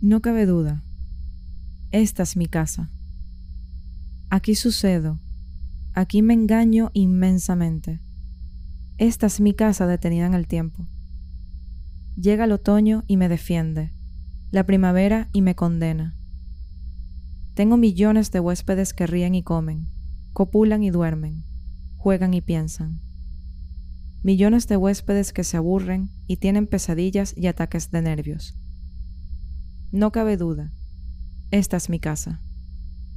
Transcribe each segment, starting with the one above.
No cabe duda. Esta es mi casa. Aquí sucedo. Aquí me engaño inmensamente. Esta es mi casa detenida en el tiempo. Llega el otoño y me defiende, la primavera y me condena. Tengo millones de huéspedes que ríen y comen, copulan y duermen, juegan y piensan. Millones de huéspedes que se aburren y tienen pesadillas y ataques de nervios. No cabe duda, esta es mi casa.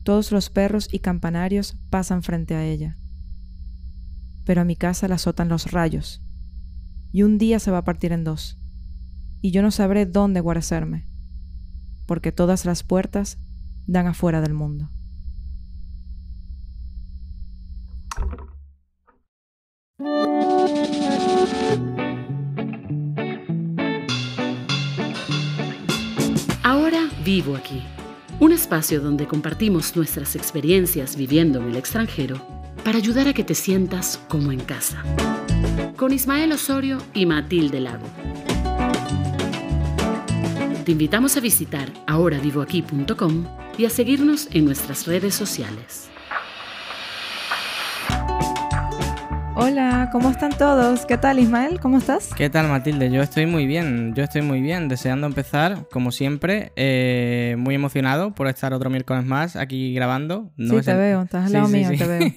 Todos los perros y campanarios pasan frente a ella. Pero a mi casa la azotan los rayos, y un día se va a partir en dos, y yo no sabré dónde guarecerme, porque todas las puertas dan afuera del mundo. Vivo aquí. Un espacio donde compartimos nuestras experiencias viviendo en el extranjero para ayudar a que te sientas como en casa. Con Ismael Osorio y Matilde Lago. Te invitamos a visitar ahoravivoaquí.com y a seguirnos en nuestras redes sociales. Hola, ¿cómo están todos? ¿Qué tal Ismael? ¿Cómo estás? ¿Qué tal Matilde? Yo estoy muy bien, yo estoy muy bien, deseando empezar, como siempre, eh, muy emocionado por estar otro miércoles más aquí grabando. sí, te veo, estás al lado mío, te veo.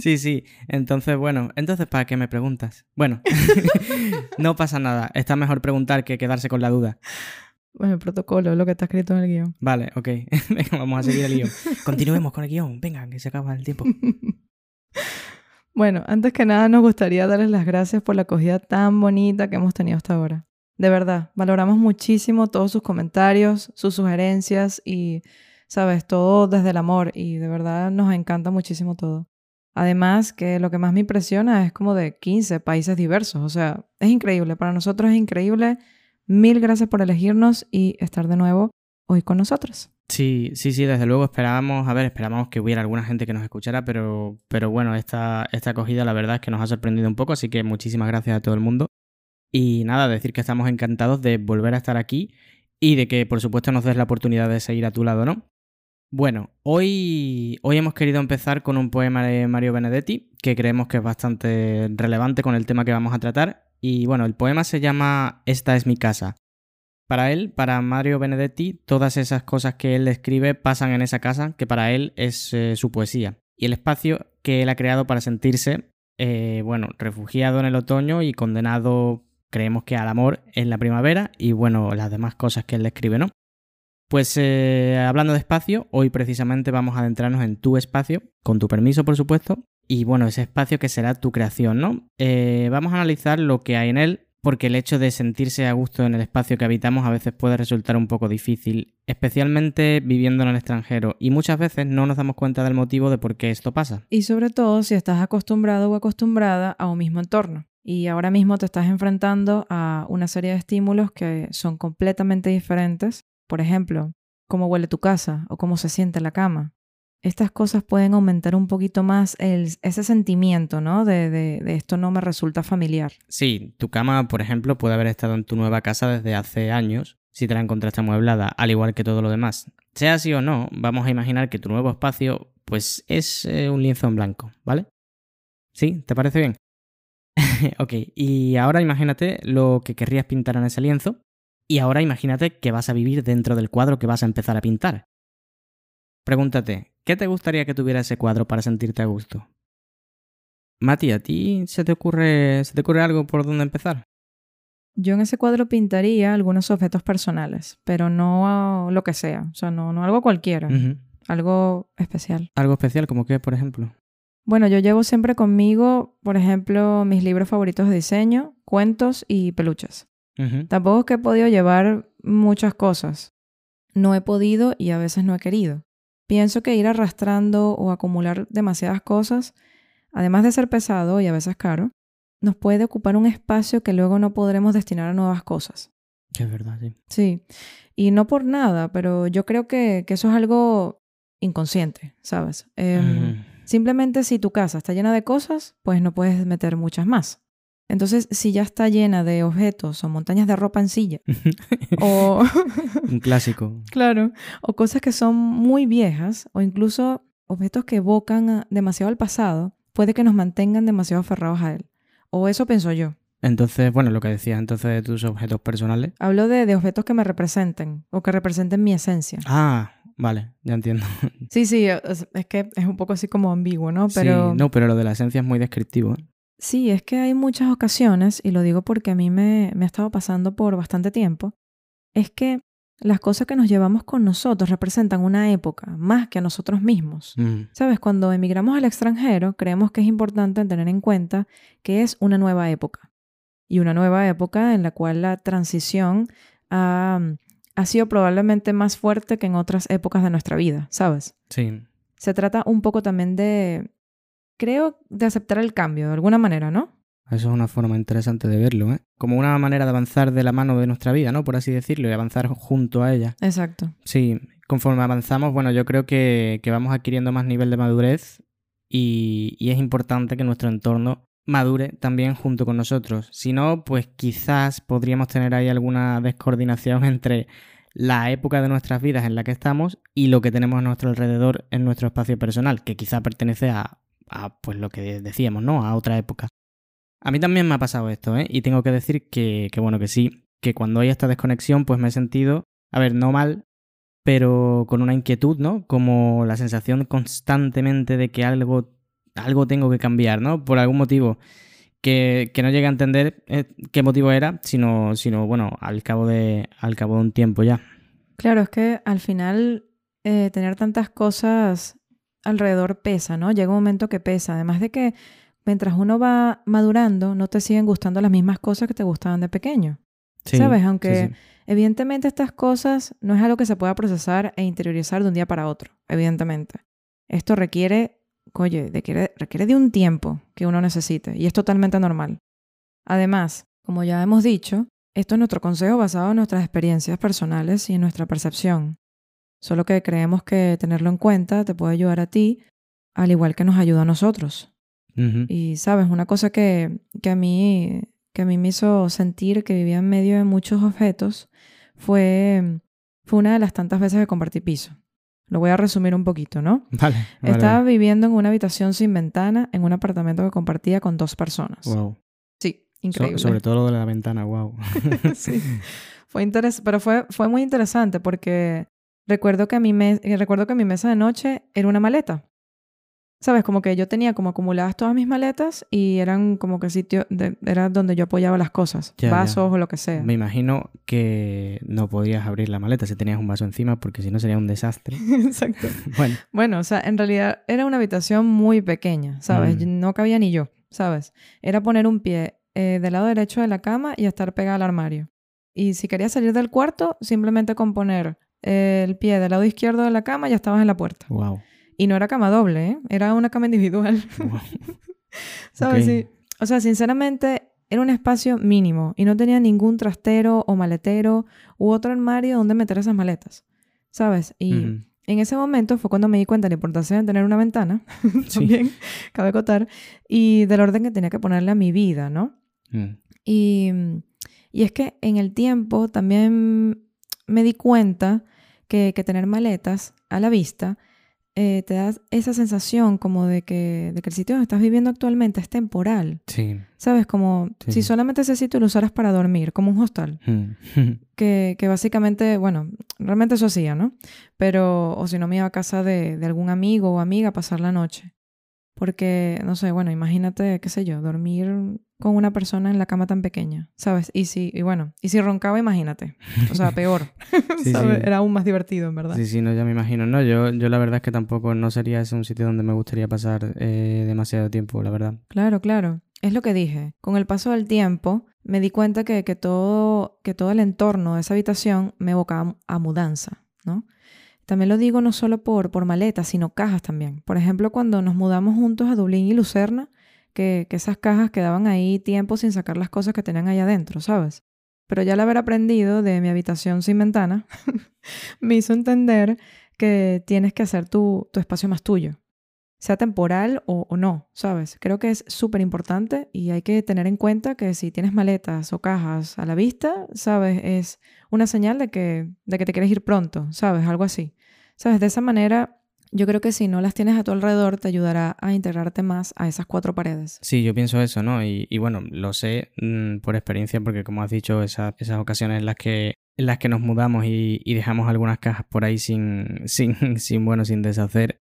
sí, sí, entonces bueno, entonces ¿para qué me preguntas? Bueno, no pasa nada, está mejor preguntar que quedarse con la duda. Bueno, el protocolo es lo que está escrito en el guion. Vale, ok. Venga, vamos a seguir el guion. Continuemos con el guion. Venga, que se acaba el tiempo. Bueno, antes que nada nos gustaría darles las gracias por la acogida tan bonita que hemos tenido hasta ahora. De verdad, valoramos muchísimo todos sus comentarios, sus sugerencias y, sabes, todo desde el amor y de verdad nos encanta muchísimo todo. Además, que lo que más me impresiona es como de 15 países diversos, o sea, es increíble, para nosotros es increíble. Mil gracias por elegirnos y estar de nuevo hoy con nosotros. Sí, sí, sí, desde luego esperábamos, a ver, esperábamos que hubiera alguna gente que nos escuchara, pero, pero bueno, esta, esta acogida la verdad es que nos ha sorprendido un poco, así que muchísimas gracias a todo el mundo. Y nada, decir que estamos encantados de volver a estar aquí y de que por supuesto nos des la oportunidad de seguir a tu lado, ¿no? Bueno, hoy, hoy hemos querido empezar con un poema de Mario Benedetti que creemos que es bastante relevante con el tema que vamos a tratar. Y bueno, el poema se llama Esta es mi casa. Para él, para Mario Benedetti, todas esas cosas que él escribe pasan en esa casa, que para él es eh, su poesía. Y el espacio que él ha creado para sentirse, eh, bueno, refugiado en el otoño y condenado, creemos que al amor en la primavera y bueno, las demás cosas que él escribe, ¿no? Pues eh, hablando de espacio, hoy precisamente vamos a adentrarnos en tu espacio, con tu permiso, por supuesto, y bueno, ese espacio que será tu creación, ¿no? vamos a analizar lo que hay en él, porque el hecho de sentirse a gusto en el espacio que habitamos a veces puede resultar un poco difícil, especialmente viviendo en el extranjero, y muchas veces no nos damos cuenta del motivo de por qué esto pasa. Y sobre todo si estás acostumbrado o acostumbrada a un mismo entorno. Y ahora mismo te estás enfrentando a una serie de estímulos que son completamente diferentes. Por ejemplo, cómo huele tu casa o cómo se siente la cama, estas cosas pueden aumentar un poquito más ese sentimiento, ¿no? De, de, esto no me resulta familiar. Sí, tu cama, por ejemplo, puede haber estado en tu nueva casa desde hace años, si te la encontraste amueblada, al igual que todo lo demás. Sea así o no, vamos a imaginar que tu nuevo espacio, pues es eh, un lienzo en blanco, ¿vale? ¿Sí? ¿Te parece bien? ok, y ahora imagínate lo que querrías pintar en ese lienzo, y ahora imagínate que vas a vivir dentro del cuadro que vas a empezar a pintar. Pregúntate, ¿qué te gustaría que tuviera ese cuadro para sentirte a gusto? Mati, ¿a ti se te ocurre, se te ocurre algo por dónde empezar? Yo en ese cuadro pintaría algunos objetos personales, pero no lo que sea, o sea, no, no algo cualquiera, algo especial. ¿Algo especial como qué, por ejemplo? Bueno, yo llevo siempre conmigo, por ejemplo, mis libros favoritos de diseño, cuentos y peluches. Tampoco es que he podido llevar muchas cosas. No he podido y a veces no he querido. Pienso que ir arrastrando o acumular demasiadas cosas, además de ser pesado y a veces caro, nos puede ocupar un espacio que luego no podremos destinar a nuevas cosas. Es verdad, sí. Sí, y no por nada, pero yo creo que, eso es algo inconsciente, ¿sabes? Em, simplemente si tu casa está llena de cosas, pues no puedes meter muchas más. Entonces, si ya está llena de objetos o montañas de ropa en silla, o... Un clásico. claro, o cosas que son muy viejas, o incluso objetos que evocan a- demasiado al pasado, puede que nos mantengan demasiado aferrados a él. O eso pienso yo. Entonces, bueno, lo que decías entonces de tus objetos personales. Hablo de, de objetos que me representen o que representen mi esencia. Ah, vale, ya entiendo. Sí, sí, es, es que es un poco así como ambiguo, ¿no? Pero Sí, no, pero lo de la esencia es muy descriptivo. ¿eh? Sí, es que hay muchas ocasiones, y lo digo porque a mí me, me ha estado pasando por bastante tiempo, es que las cosas que nos llevamos con nosotros representan una época más que a nosotros mismos. Mm, Sabes, cuando emigramos al extranjero, creemos que es importante tener en cuenta que es una nueva época. Y una nueva época en la cual la transición ha, ha sido probablemente más fuerte que en otras épocas de nuestra vida, ¿sabes? sí, Se trata un poco también de, creo, de aceptar el cambio, de alguna manera, ¿no? eso es una forma interesante de verlo, ¿eh? Como una manera de avanzar de la mano de nuestra vida, ¿no? Por así decirlo, y avanzar junto a ella. Exacto. Sí, conforme avanzamos, bueno, yo creo que, que vamos adquiriendo más nivel de madurez y, y es importante que nuestro entorno madure también junto con nosotros. Si no, pues quizás podríamos tener ahí alguna descoordinación entre la época de nuestras vidas en la que estamos y lo que tenemos a nuestro alrededor en nuestro espacio personal, que quizá pertenece a, a, pues lo que decíamos, ¿no? A otra época. A mí también me ha pasado esto, ¿eh? Y tengo que decir que, que bueno, que sí, que cuando hay esta desconexión, pues me he sentido, a ver, no mal, pero con una inquietud, ¿no? Como la sensación constantemente de que algo, algo tengo que cambiar, ¿no? Por algún motivo. Que, que no llegué a entender eh, qué motivo era, sino, sino bueno, al cabo, de, al cabo de un tiempo ya. Claro, es que al final eh, tener tantas cosas alrededor pesa, ¿no? Llega un momento que pesa. Además de que mientras uno va madurando, no te siguen gustando las mismas cosas que te gustaban de pequeño. Sí, ¿Sabes? sí, Aunque sí. evidentemente estas cosas no es algo que se pueda procesar e interiorizar de un día para otro, evidentemente. Esto requiere, oye, requiere, requiere de un tiempo que uno necesite y es totalmente normal. Además, como ya hemos dicho, esto es nuestro consejo basado en nuestras experiencias personales y en nuestra percepción. Solo que creemos que tenerlo en cuenta te puede ayudar a ti, al igual que nos ayuda a nosotros. Y sabes, una cosa que, que, a mí, que a mí me hizo sentir que vivía en medio de muchos objetos fue, fue una de las tantas veces que compartí piso. Lo voy a resumir un poquito, ¿no? Vale. vale, Estaba viviendo en una habitación sin ventana en un apartamento que compartía con dos personas. Wow. Sí, So- increíble. sobre todo lo de la ventana, wow. Sí. Fue interes pero fue, fue muy interesante porque recuerdo que, a mi me- eh, recuerdo que mi mesa de noche era una maleta. ¿Sabes? Como que yo tenía como acumuladas todas mis maletas y eran como que sitio, de- era donde yo apoyaba las cosas, Ya, ya. vasos o lo que sea. Me imagino que no podías abrir la maleta si tenías un vaso encima porque si no sería un desastre. Exacto. Bueno, Bueno, o sea, en realidad era una habitación muy pequeña, ¿sabes? Mm. No cabía ni yo, ¿sabes? Era poner un pie eh, del lado derecho de la cama y estar pegada al armario. Y si querías salir del cuarto, simplemente con poner el pie del lado izquierdo de la cama ya estabas en la puerta. wow. Y no era cama doble, ¿eh? Era una cama individual. wow. ¿Sabes? Ok. Sí. O sea, sinceramente, era un espacio mínimo y no tenía ningún trastero o maletero u otro armario donde meter esas maletas. ¿Sabes? Y Ujú. en ese momento fue cuando me di cuenta de la importancia de tener una ventana, Sí. también, cabe acotar, y del orden que tenía que ponerle a mi vida, ¿no? Mm. Y, y es que en el tiempo también me di cuenta que, que tener maletas a la vista eh, te da esa sensación como de que, de que el sitio donde estás viviendo actualmente es temporal. Sí. ¿Sabes? Como Sí, si solamente ese sitio lo usaras para dormir, como un hostal. Mm. Que, que básicamente, bueno, realmente eso hacía, ¿no? Pero, o si no me iba a casa de, de algún amigo o amiga a pasar la noche. Porque, no sé, bueno, imagínate, qué sé yo, dormir con una persona en la cama tan pequeña, ¿sabes? Y si, y bueno, y si roncaba, imagínate. O sea, peor. Sí, ¿sabes? sí. Era aún más divertido, en verdad. Sí, sí, no, ya me imagino. No, yo, yo la verdad es que tampoco no sería ese un sitio donde me gustaría pasar eh, demasiado tiempo, la verdad. Claro, claro. Es lo que dije. Con el paso del tiempo, me di cuenta que, que, todo, que todo el entorno de esa habitación me evocaba a mudanza, ¿no? También lo digo no solo por, por maletas, sino cajas también. Por ejemplo, cuando nos mudamos juntos a Dublín y Lucerna, que, que esas cajas quedaban ahí tiempo sin sacar las cosas que tenían ahí adentro, ¿sabes? Pero ya al haber aprendido de mi habitación sin ventana, me hizo entender que tienes que hacer tu, tu espacio más tuyo. Sea temporal o, no, ¿sabes? Creo que es súper importante y hay que tener en cuenta que si tienes maletas o cajas a la vista, ¿sabes? Es una señal de que, de que te quieres ir pronto, ¿sabes? Algo así. ¿Sabes? De esa manera yo creo que si no las tienes a tu alrededor, te ayudará a integrarte más a esas cuatro paredes. Sí, yo pienso eso, ¿no? Y, bueno, lo sé mm, por experiencia, porque como has dicho, esas ocasiones en las que, en las que nos mudamos y, y dejamos algunas cajas por ahí sin, sin, sin, bueno, sin deshacer,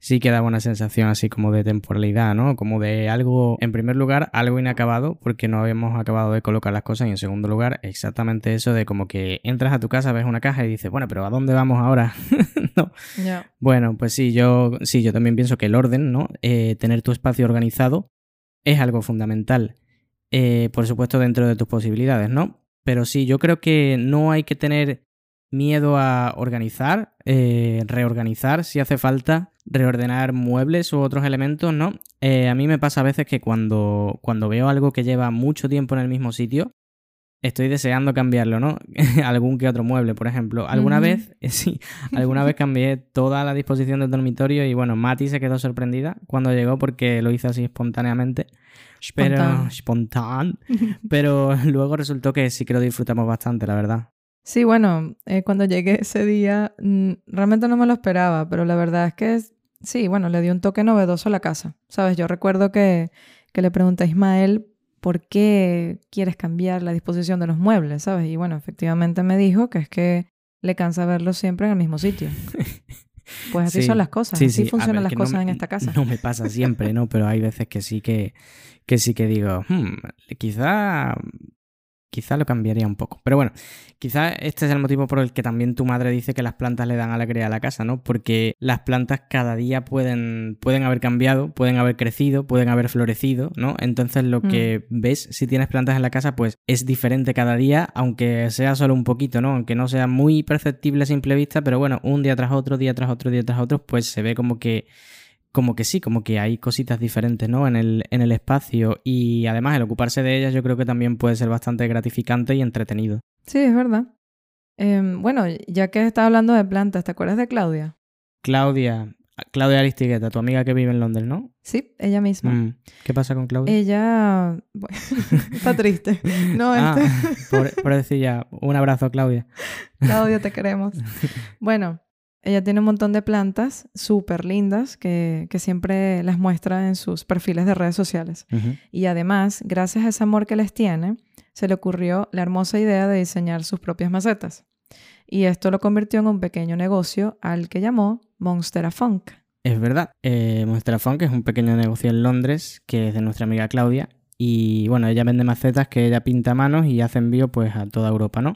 sí que da una sensación así como de temporalidad, ¿no? Como de algo, en primer lugar, algo inacabado, porque no habíamos acabado de colocar las cosas, y en segundo lugar, exactamente eso de como que entras a tu casa, ves una caja y dices, bueno, pero ¿a dónde vamos ahora? no. Bueno, pues sí, yo sí, yo también pienso que el orden, ¿no? Eh, tener tu espacio organizado es algo fundamental. Eh, por supuesto, dentro de tus posibilidades, ¿no? Pero sí, yo creo que no hay que tener miedo a organizar, eh, reorganizar si hace falta, reordenar muebles u otros elementos, ¿no? Eh, a mí me pasa a veces que cuando, cuando veo algo que lleva mucho tiempo en el mismo sitio, estoy deseando cambiarlo, ¿no? Algún que otro mueble, por ejemplo. Alguna vez, sí, alguna vez cambié toda la disposición del dormitorio y bueno, Mati se quedó sorprendida cuando llegó porque lo hice así espontáneamente. Pero, pero luego resultó que sí que lo disfrutamos bastante, la verdad. Sí, bueno, eh, cuando llegué ese día, mm, realmente no me lo esperaba, pero la verdad es que sí, bueno, le dio un toque novedoso a la casa. Sabes, yo recuerdo que, que le pregunté a Ismael por qué quieres cambiar la disposición de los muebles, ¿sabes? Y bueno, efectivamente me dijo que es que le cansa verlos siempre en el mismo sitio. Pues así son las cosas, así funcionan las cosas en esta casa. No me pasa siempre, ¿no? Pero hay veces que sí que, que sí que digo, hmm, quizá quizá lo cambiaría un poco. Pero bueno, quizá este es el motivo por el que también tu madre dice que las plantas le dan alegría a la casa, ¿no? Porque las plantas cada día pueden, pueden haber cambiado, pueden haber crecido, pueden haber florecido, ¿no? Entonces lo que mm. ves si tienes plantas en la casa, pues es diferente cada día, aunque sea solo un poquito, ¿no? Aunque no sea muy perceptible a simple vista, pero bueno, un día tras otro, día tras otro, día tras otro, pues se ve como que como que sí, como que hay cositas diferentes, ¿no? En el, en el espacio y además el ocuparse de ellas yo creo que también puede ser bastante gratificante y entretenido. Sí, es verdad. Em, bueno, ya que estás hablando de plantas, ¿te acuerdas de Claudia? Claudia, Claudia Aristigueta, tu amiga que vive en Londres, ¿no? Sí, ella misma. Mm, ¿Qué pasa con Claudia? Ella está triste. No, ah, por, por decir ya, un abrazo, Claudia. Claudia, te queremos. Bueno, ella tiene un montón de plantas súper lindas que, siempre las muestra en sus perfiles de redes sociales. Y además, gracias a ese amor que les tiene, se le ocurrió la hermosa idea de diseñar sus propias macetas. Y esto lo convirtió en un pequeño negocio al que llamó Monstera Funk. Es verdad, eh, Monstera Funk es un pequeño negocio en Londres que es de nuestra amiga Claudia. Y bueno, ella vende macetas que ella pinta a manos y hace envío pues a toda Europa, ¿no?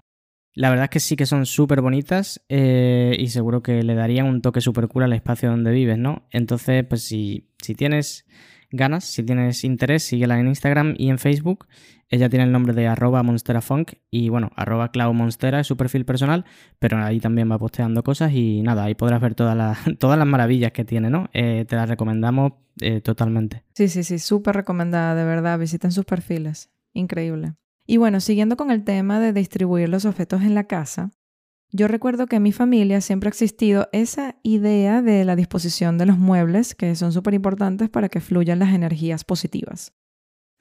La verdad es que sí que son súper bonitas eh, y seguro que le darían un toque súper cool al espacio donde vives, ¿no? Entonces, pues si, si tienes ganas, si tienes interés, síguela en Instagram y en Facebook. Ella tiene el nombre de arroba monsterafunk y bueno, arroba claumonstera es su perfil personal, pero ahí también va posteando cosas y nada, ahí podrás ver todas las, todas las maravillas que tiene, ¿no? Eh, te las recomendamos eh, totalmente. Sí, sí, sí, súper recomendada, de verdad. Visiten sus perfiles. Increíble. Y bueno, siguiendo con el tema de distribuir los objetos en la casa, yo recuerdo que en mi familia siempre ha existido esa idea de la disposición de los muebles que son súper importantes para que fluyan las energías positivas.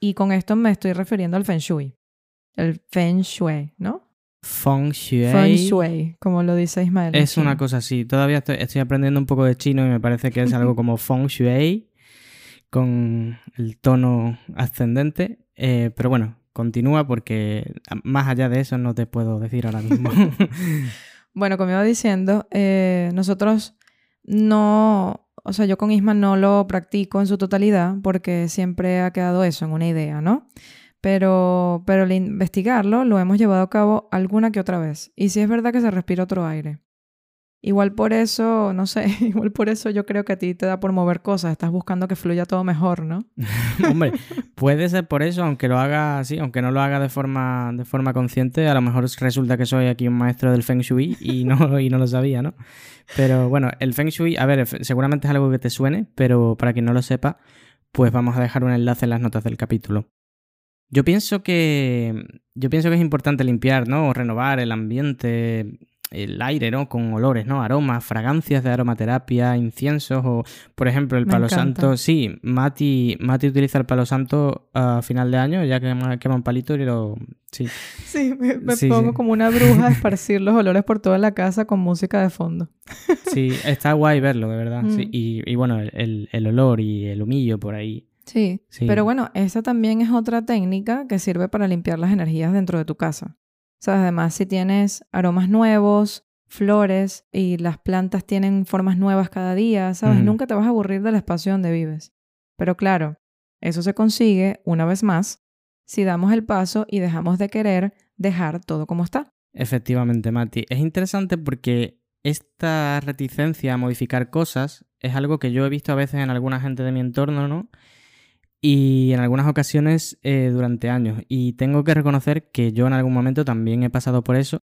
Y con esto me estoy refiriendo al Feng Shui. El Feng Shui, ¿no? Feng Shui. Feng Shui, como lo dice Ismael. Es una cosa así. Todavía estoy, aprendiendo un poco de chino y me parece que es algo como Feng Shui con el tono ascendente. Eh, pero bueno, continúa porque más allá de eso no te puedo decir ahora mismo. bueno, como iba diciendo, eh, nosotros no, o sea, yo con Isma no lo practico en su totalidad porque siempre ha quedado eso en una idea, ¿no? Pero, pero al investigarlo lo hemos llevado a cabo alguna que otra vez. Y sí es verdad que se respira otro aire. Igual por eso, no sé, igual por eso yo creo que a ti te da por mover cosas, estás buscando que fluya todo mejor, ¿no? Hombre, puede ser por eso, aunque lo haga así, aunque no lo haga de forma, de forma consciente, a lo mejor resulta que soy aquí un maestro del Feng Shui y no, y no lo sabía, ¿no? Pero bueno, el Feng Shui, a ver, seguramente es algo que te suene, pero para quien no lo sepa, pues vamos a dejar un enlace en las notas del capítulo. Yo pienso que. Yo pienso que es importante limpiar, ¿no? O renovar el ambiente el aire, ¿no? Con olores, ¿no? Aromas, fragancias de aromaterapia, inciensos o, por ejemplo, el Me palo encanta. santo. Sí, Mati, Mati utiliza el palo santo a final de año, ya que quema, quema un palito y lo... Sí, Sí, me, me Sí, pongo sí. como una bruja a esparcir los olores por toda la casa con música de fondo. sí, está guay verlo, de verdad. sí. Mm. Y, y bueno, el, el olor y el humillo por ahí. Sí, Sí. pero bueno, esa también es otra técnica que sirve para limpiar las energías dentro de tu casa. Sea, además, si tienes aromas nuevos, flores y las plantas tienen formas nuevas cada día, ¿sabes? Nunca te vas a aburrir del espacio donde vives. Pero claro, eso se consigue, una vez más, si damos el paso y dejamos de querer dejar todo como está. Efectivamente, Mati. Es interesante porque esta reticencia a modificar cosas es algo que yo he visto a veces en alguna gente de mi entorno, ¿no? Y en algunas ocasiones eh, durante años. Y tengo que reconocer que yo en algún momento también he pasado por eso,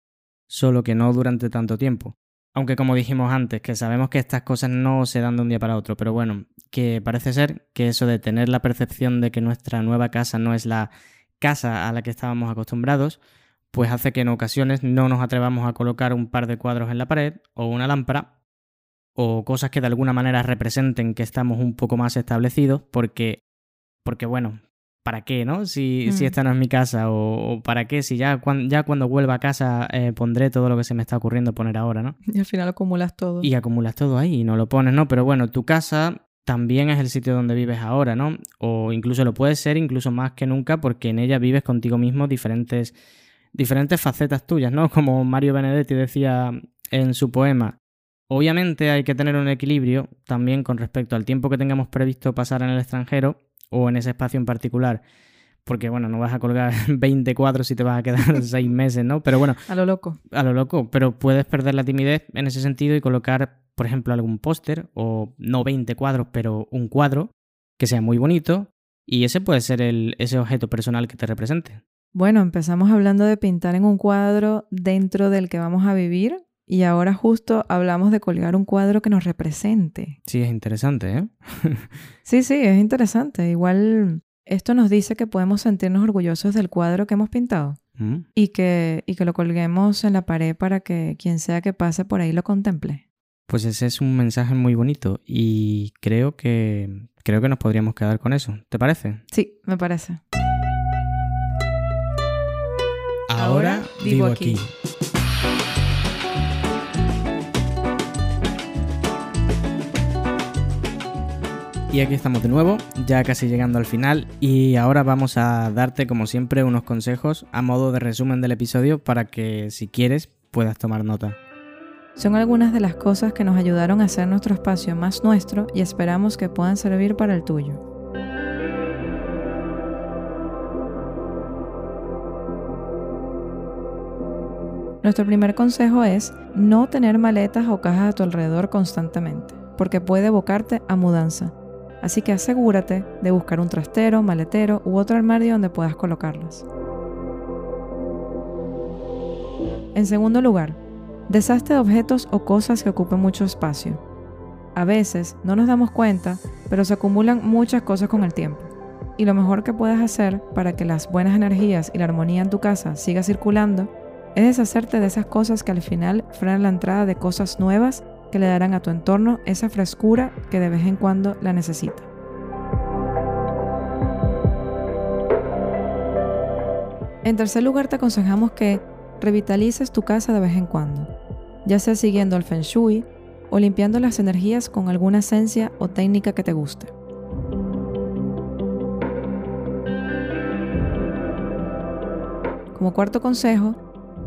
solo que no durante tanto tiempo. Aunque como dijimos antes, que sabemos que estas cosas no se dan de un día para otro, pero bueno, que parece ser que eso de tener la percepción de que nuestra nueva casa no es la casa a la que estábamos acostumbrados, pues hace que en ocasiones no nos atrevamos a colocar un par de cuadros en la pared o una lámpara o cosas que de alguna manera representen que estamos un poco más establecidos porque, porque bueno, ¿para qué, no? Si, si Mm. esta no es mi casa o, o para qué, si ya, cuan- ya cuando vuelva a casa eh, pondré todo lo que se me está ocurriendo poner ahora, ¿no? Y al final acumulas todo. Y acumulas todo ahí y no lo pones, ¿no? Pero bueno, tu casa también es el sitio donde vives ahora, ¿no? O incluso lo puede ser, incluso más que nunca, porque en ella vives contigo mismo diferentes, diferentes facetas tuyas, ¿no? Como Mario Benedetti decía en su poema. Obviamente hay que tener un equilibrio también con respecto al tiempo que tengamos previsto pasar en el extranjero o en ese espacio en particular. Porque, bueno, no vas a colgar 20 cuadros si te vas a quedar 6 meses, ¿no? Pero bueno, A lo loco. a lo loco, pero puedes perder la timidez en ese sentido y colocar, por ejemplo, algún póster o no 20 cuadros, pero un cuadro que sea muy bonito y ese puede ser el, ese objeto personal que te represente. Bueno, empezamos hablando de pintar en un cuadro dentro del que vamos a vivir y ahora justo hablamos de colgar un cuadro que nos represente. Sí, es interesante, ¿eh? Sí, sí, es interesante. Igual esto nos dice que podemos sentirnos orgullosos del cuadro que hemos pintado Mm. y que, y que lo colguemos en la pared para que quien sea que pase por ahí lo contemple. Pues ese es un mensaje muy bonito y creo que creo que nos podríamos quedar con eso. ¿Te parece? Sí, me parece. Ahora vivo aquí. Y aquí estamos de nuevo, ya casi llegando al final, y ahora vamos a darte, como siempre, unos consejos a modo de resumen del episodio para que, si quieres, puedas tomar nota. Son algunas de las cosas que nos ayudaron a hacer nuestro espacio más nuestro y esperamos que puedan servir para el tuyo. Nuestro primer consejo es no tener maletas o cajas a tu alrededor constantemente, porque puede evocarte a mudanza. Así que asegúrate de buscar un trastero, maletero u otro armario donde puedas colocarlas. En segundo lugar, deshazte de objetos o cosas que ocupen mucho espacio. A veces no nos damos cuenta, pero se acumulan muchas cosas con el tiempo. Y lo mejor que puedes hacer para que las buenas energías y la armonía en tu casa siga circulando es deshacerte de esas cosas que al final frenan la entrada de cosas nuevas que le darán a tu entorno esa frescura que de vez en cuando la necesita. En tercer lugar, te aconsejamos que revitalices tu casa de vez en cuando, ya sea siguiendo el feng shui o limpiando las energías con alguna esencia o técnica que te guste. Como cuarto consejo,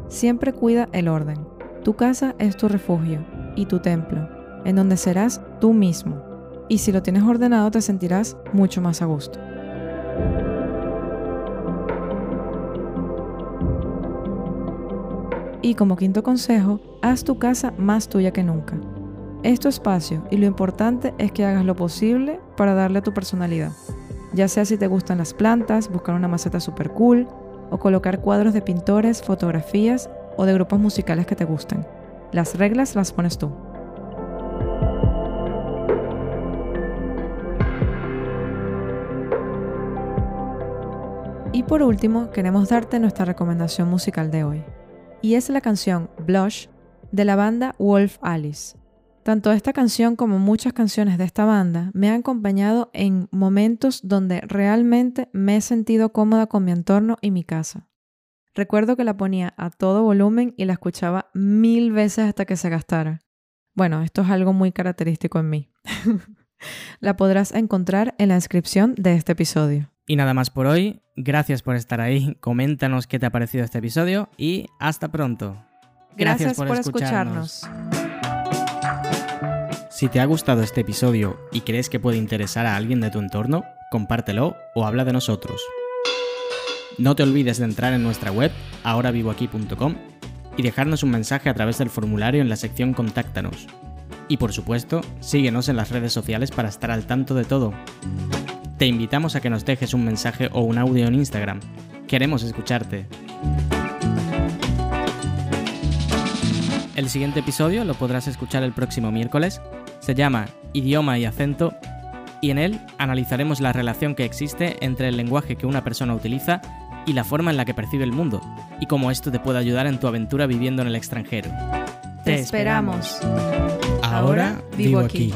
siempre cuida el orden. Tu casa es tu refugio y tu templo, en donde serás tú mismo. Y si lo tienes ordenado te sentirás mucho más a gusto. Y como quinto consejo, haz tu casa más tuya que nunca. Es tu espacio y lo importante es que hagas lo posible para darle tu personalidad. Ya sea si te gustan las plantas, buscar una maceta super cool o colocar cuadros de pintores, fotografías o de grupos musicales que te gusten. Las reglas las pones tú. Y por último, queremos darte nuestra recomendación musical de hoy. Y es la canción Blush de la banda Wolf Alice. Tanto esta canción como muchas canciones de esta banda me han acompañado en momentos donde realmente me he sentido cómoda con mi entorno y mi casa. Recuerdo que la ponía a todo volumen y la escuchaba mil veces hasta que se gastara. Bueno, esto es algo muy característico en mí. la podrás encontrar en la descripción de este episodio. Y nada más por hoy, gracias por estar ahí, coméntanos qué te ha parecido este episodio y hasta pronto. Gracias, por, escucharnos. Si te ha gustado este episodio y crees que puede interesar a alguien de tu entorno, compártelo o habla de nosotros. No te olvides de entrar en nuestra web, ahoravivoaquí.com, y dejarnos un mensaje a través del formulario en la sección Contáctanos. Y por supuesto, síguenos en las redes sociales para estar al tanto de todo. Te invitamos a que nos dejes un mensaje o un audio en Instagram. Queremos escucharte. El siguiente episodio lo podrás escuchar el próximo miércoles se llama Idioma y acento y en él analizaremos la relación que existe entre el lenguaje que una persona utiliza y la forma en la que percibe el mundo, y cómo esto te puede ayudar en tu aventura viviendo en el extranjero. Te esperamos. Ahora vivo aquí.